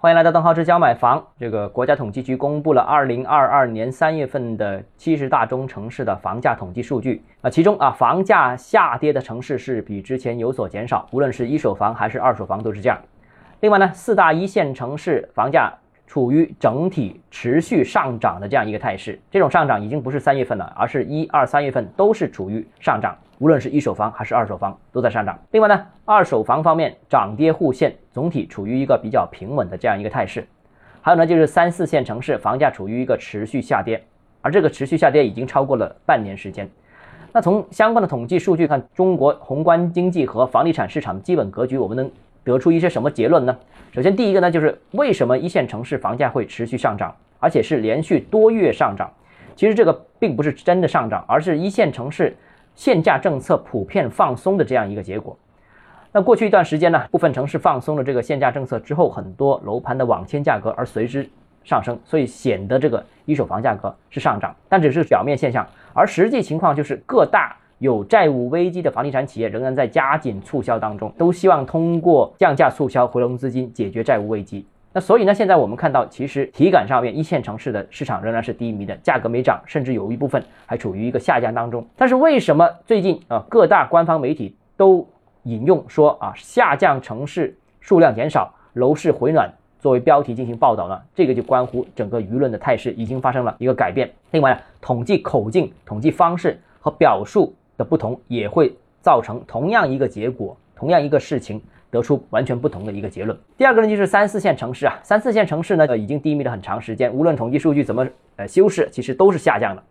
欢迎来到邓浩之家买房。这个国家统计局公布了二零二二年三月份的七十大中城市的房价统计数据啊，其中啊房价下跌的城市是比之前有所减少，无论是一手房还是二手房都是这样。另外呢，四大一线城市房价处于整体持续上涨的这样一个态势，这种上涨已经不是三月份了，而是一二三月份都是处于上涨。无论是一手房还是二手房都在上涨。另外呢，二手房方面涨跌互现，总体处于一个比较平稳的这样一个态势。还有呢，就是三四线城市房价处于一个持续下跌，而这个持续下跌已经超过了半年时间。那从相关的统计数据看，中国宏观经济和房地产市场基本格局，我们能得出一些什么结论呢？首先，第一个呢，就是为什么一线城市房价会持续上涨，而且是连续多月上涨？其实这个并不是真的上涨，而是一线城市。限价政策普遍放松的这样一个结果，那过去一段时间呢，部分城市放松了这个限价政策之后，很多楼盘的网签价格而随之上升，所以显得这个一手房价格是上涨，但只是表面现象，而实际情况就是各大有债务危机的房地产企业仍然在加紧促销当中，都希望通过降价促销回笼资金，解决债务危机。那所以呢，现在我们看到，其实体感上面一线城市的市场仍然是低迷的，价格没涨，甚至有一部分还处于一个下降当中。但是为什么最近啊各大官方媒体都引用说啊下降城市数量减少，楼市回暖作为标题进行报道呢？这个就关乎整个舆论的态势已经发生了一个改变。另外，统计口径、统计方式和表述的不同，也会造成同样一个结果，同样一个事情。得出完全不同的一个结论。第二个呢，就是三四线城市啊，三四线城市呢，呃，已经低迷了很长时间，无论统计数据怎么呃修饰，其实都是下降的。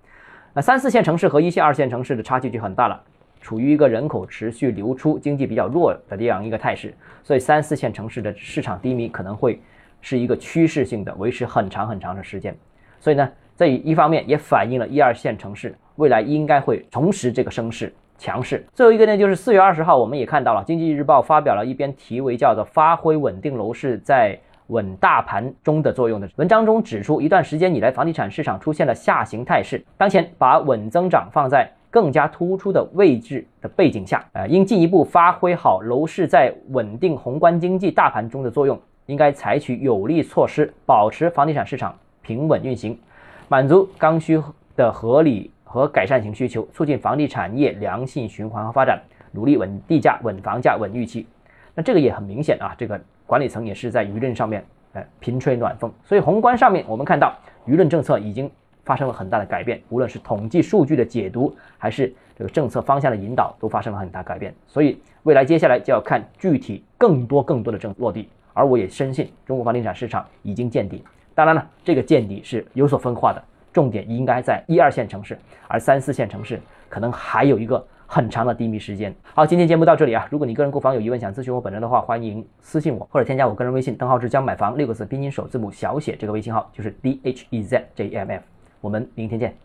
那三四线城市和一线、二线城市的差距就很大了，处于一个人口持续流出、经济比较弱的这样一个态势，所以三四线城市的市场低迷可能会是一个趋势性的，维持很长很长的时间。所以呢，这一方面也反映了一二线城市未来应该会重拾这个声势。强势。最后一个呢，就是四月二十号，我们也看到了《经济日报》发表了一篇题为叫做《发挥稳定楼市在稳大盘中的作用》的文章中指出，一段时间以来，房地产市场出现了下行态势。当前把稳增长放在更加突出的位置的背景下，呃，应进一步发挥好楼市在稳定宏观经济大盘中的作用，应该采取有力措施，保持房地产市场平稳运行，满足刚需的合理。和改善型需求，促进房地产业良性循环和发展，努力稳地价、稳房价、稳预期。那这个也很明显啊，这个管理层也是在舆论上面，呃，频吹暖风。所以宏观上面，我们看到舆论政策已经发生了很大的改变，无论是统计数据的解读，还是这个政策方向的引导，都发生了很大改变。所以未来接下来就要看具体更多更多的政落地。而我也深信，中国房地产市场已经见底。当然了，这个见底是有所分化的。重点应该在一二线城市，而三四线城市可能还有一个很长的低迷时间。好，今天节目到这里啊，如果你个人购房有疑问，想咨询我本人的话，欢迎私信我或者添加我个人微信邓浩志将买房六个字拼音首字母小写这个微信号就是 d h e z j m f，我们明天见。